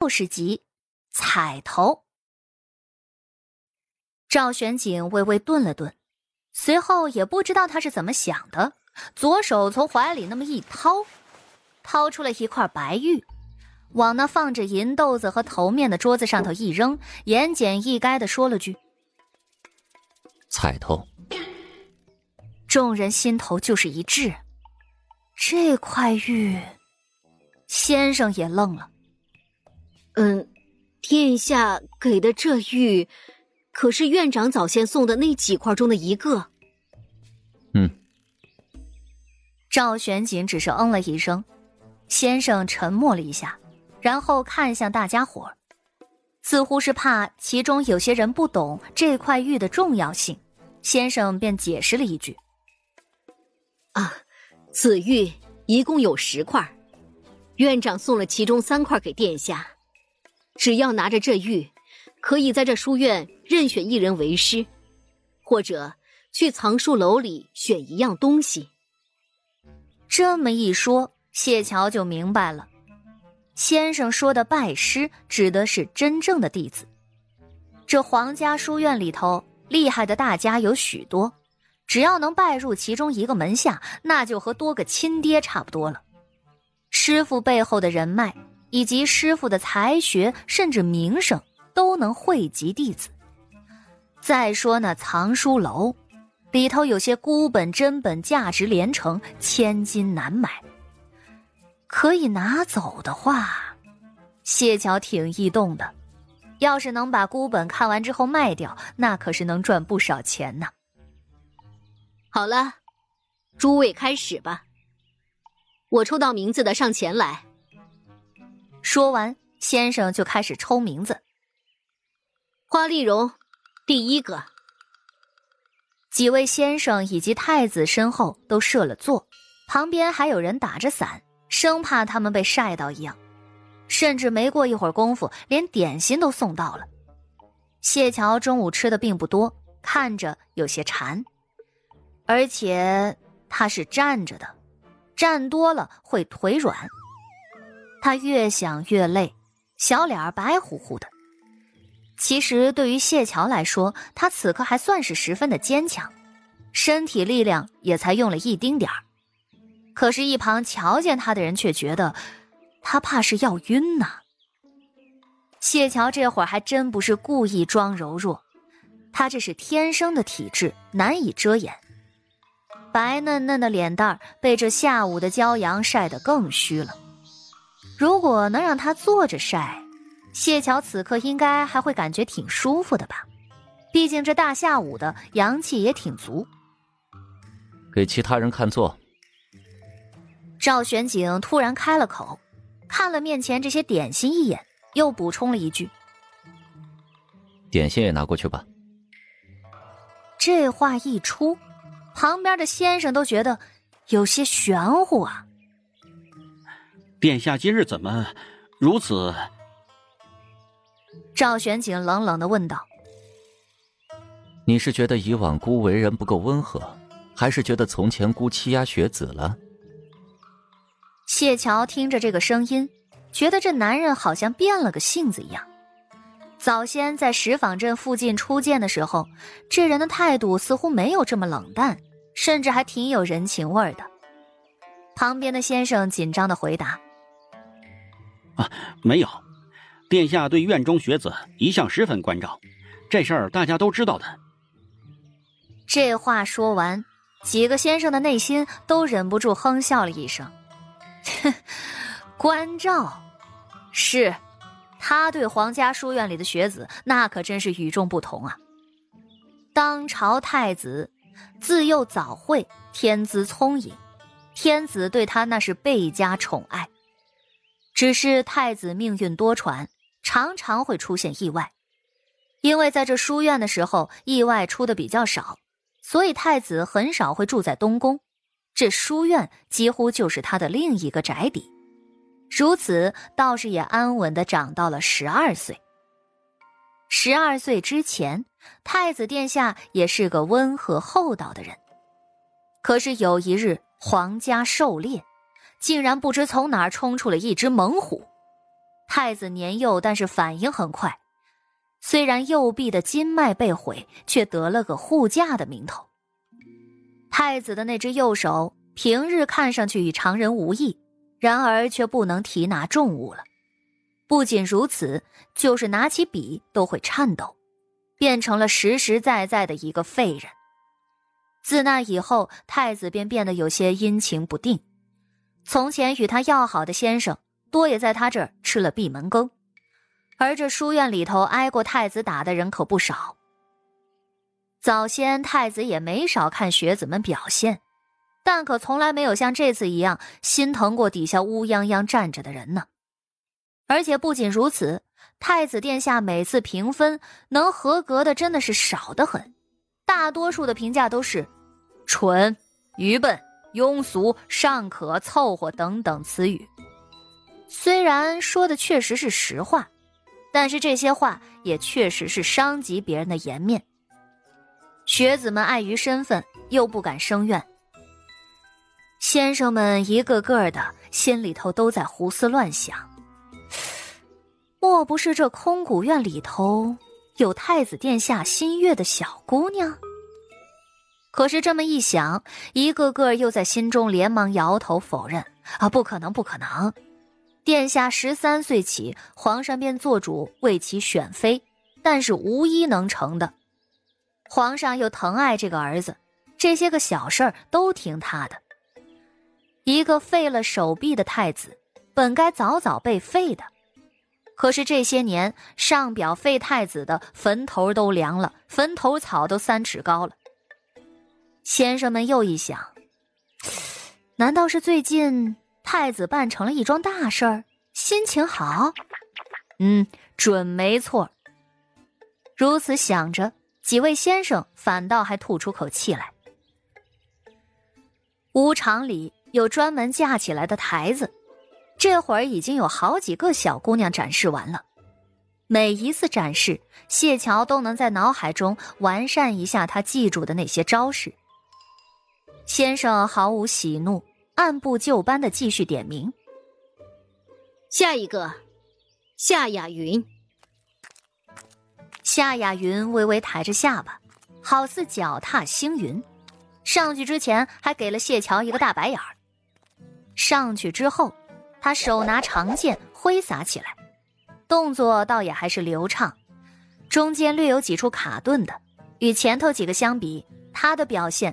六十集，彩头。赵玄景微微顿了顿，随后也不知道他是怎么想的，左手从怀里那么一掏，掏出了一块白玉，往那放着银豆子和头面的桌子上头一扔，言简意赅的说了句：“彩头。”众人心头就是一滞，这块玉，先生也愣了。嗯，殿下给的这玉，可是院长早先送的那几块中的一个。嗯。赵玄锦只是嗯了一声，先生沉默了一下，然后看向大家伙儿，似乎是怕其中有些人不懂这块玉的重要性，先生便解释了一句：“啊，此玉一共有十块，院长送了其中三块给殿下。”只要拿着这玉，可以在这书院任选一人为师，或者去藏书楼里选一样东西。这么一说，谢桥就明白了，先生说的拜师指的是真正的弟子。这皇家书院里头厉害的大家有许多，只要能拜入其中一个门下，那就和多个亲爹差不多了。师傅背后的人脉。以及师傅的才学，甚至名声，都能惠及弟子。再说那藏书楼，里头有些孤本真本，价值连城，千金难买。可以拿走的话，谢桥挺异动的。要是能把孤本看完之后卖掉，那可是能赚不少钱呢。好了，诸位开始吧。我抽到名字的上前来。说完，先生就开始抽名字。花丽荣，第一个。几位先生以及太子身后都设了座，旁边还有人打着伞，生怕他们被晒到一样。甚至没过一会儿功夫，连点心都送到了。谢桥中午吃的并不多，看着有些馋，而且他是站着的，站多了会腿软。他越想越累，小脸儿白乎乎的。其实对于谢桥来说，他此刻还算是十分的坚强，身体力量也才用了一丁点儿。可是，一旁瞧见他的人却觉得他怕是要晕呢。谢桥这会儿还真不是故意装柔弱，他这是天生的体质，难以遮掩。白嫩嫩的脸蛋儿被这下午的骄阳晒得更虚了。如果能让他坐着晒，谢桥此刻应该还会感觉挺舒服的吧？毕竟这大下午的阳气也挺足。给其他人看座。赵玄景突然开了口，看了面前这些点心一眼，又补充了一句：“点心也拿过去吧。”这话一出，旁边的先生都觉得有些玄乎啊。殿下今日怎么如此？赵玄景冷冷的问道：“你是觉得以往孤为人不够温和，还是觉得从前孤欺压学子了？”谢桥听着这个声音，觉得这男人好像变了个性子一样。早先在石坊镇附近初见的时候，这人的态度似乎没有这么冷淡，甚至还挺有人情味的。旁边的先生紧张的回答。啊没有，殿下对院中学子一向十分关照，这事儿大家都知道的。这话说完，几个先生的内心都忍不住哼笑了一声。关照，是，他对皇家书院里的学子那可真是与众不同啊。当朝太子，自幼早慧，天资聪颖，天子对他那是倍加宠爱。只是太子命运多舛，常常会出现意外。因为在这书院的时候，意外出的比较少，所以太子很少会住在东宫。这书院几乎就是他的另一个宅邸。如此，倒是也安稳的长到了十二岁。十二岁之前，太子殿下也是个温和厚道的人。可是有一日，皇家狩猎。竟然不知从哪儿冲出了一只猛虎，太子年幼，但是反应很快。虽然右臂的筋脉被毁，却得了个护驾的名头。太子的那只右手，平日看上去与常人无异，然而却不能提拿重物了。不仅如此，就是拿起笔都会颤抖，变成了实实在在的一个废人。自那以后，太子便变得有些阴晴不定。从前与他要好的先生，多也在他这儿吃了闭门羹。而这书院里头挨过太子打的人可不少。早先太子也没少看学子们表现，但可从来没有像这次一样心疼过底下乌泱泱站着的人呢。而且不仅如此，太子殿下每次评分能合格的真的是少得很，大多数的评价都是蠢、愚笨、庸俗、尚可凑合等等词语。虽然说的确实是实话。但是这些话也确实是伤及别人的颜面。学子们碍于身份，又不敢声怨。先生们一个个的心里头都在胡思乱想：莫不是这空谷院里头有太子殿下心悦的小姑娘？可是这么一想，一个个又在心中连忙摇头否认：啊，不可能，不可能！殿下十三岁起，皇上便做主为其选妃，但是无一能成的。皇上又疼爱这个儿子，这些个小事儿都听他的。一个废了手臂的太子，本该早早被废的，可是这些年上表废太子的坟头都凉了，坟头草都三尺高了。先生们又一想，难道是最近？太子办成了一桩大事儿，心情好，嗯，准没错。如此想着，几位先生反倒还吐出口气来。屋场里有专门架起来的台子，这会儿已经有好几个小姑娘展示完了。每一次展示，谢桥都能在脑海中完善一下他记住的那些招式。先生毫无喜怒。按部就班的继续点名。下一个，夏雅云。夏雅云微微抬着下巴，好似脚踏星云。上去之前还给了谢桥一个大白眼儿。上去之后，他手拿长剑挥洒起来，动作倒也还是流畅，中间略有几处卡顿的。与前头几个相比，他的表现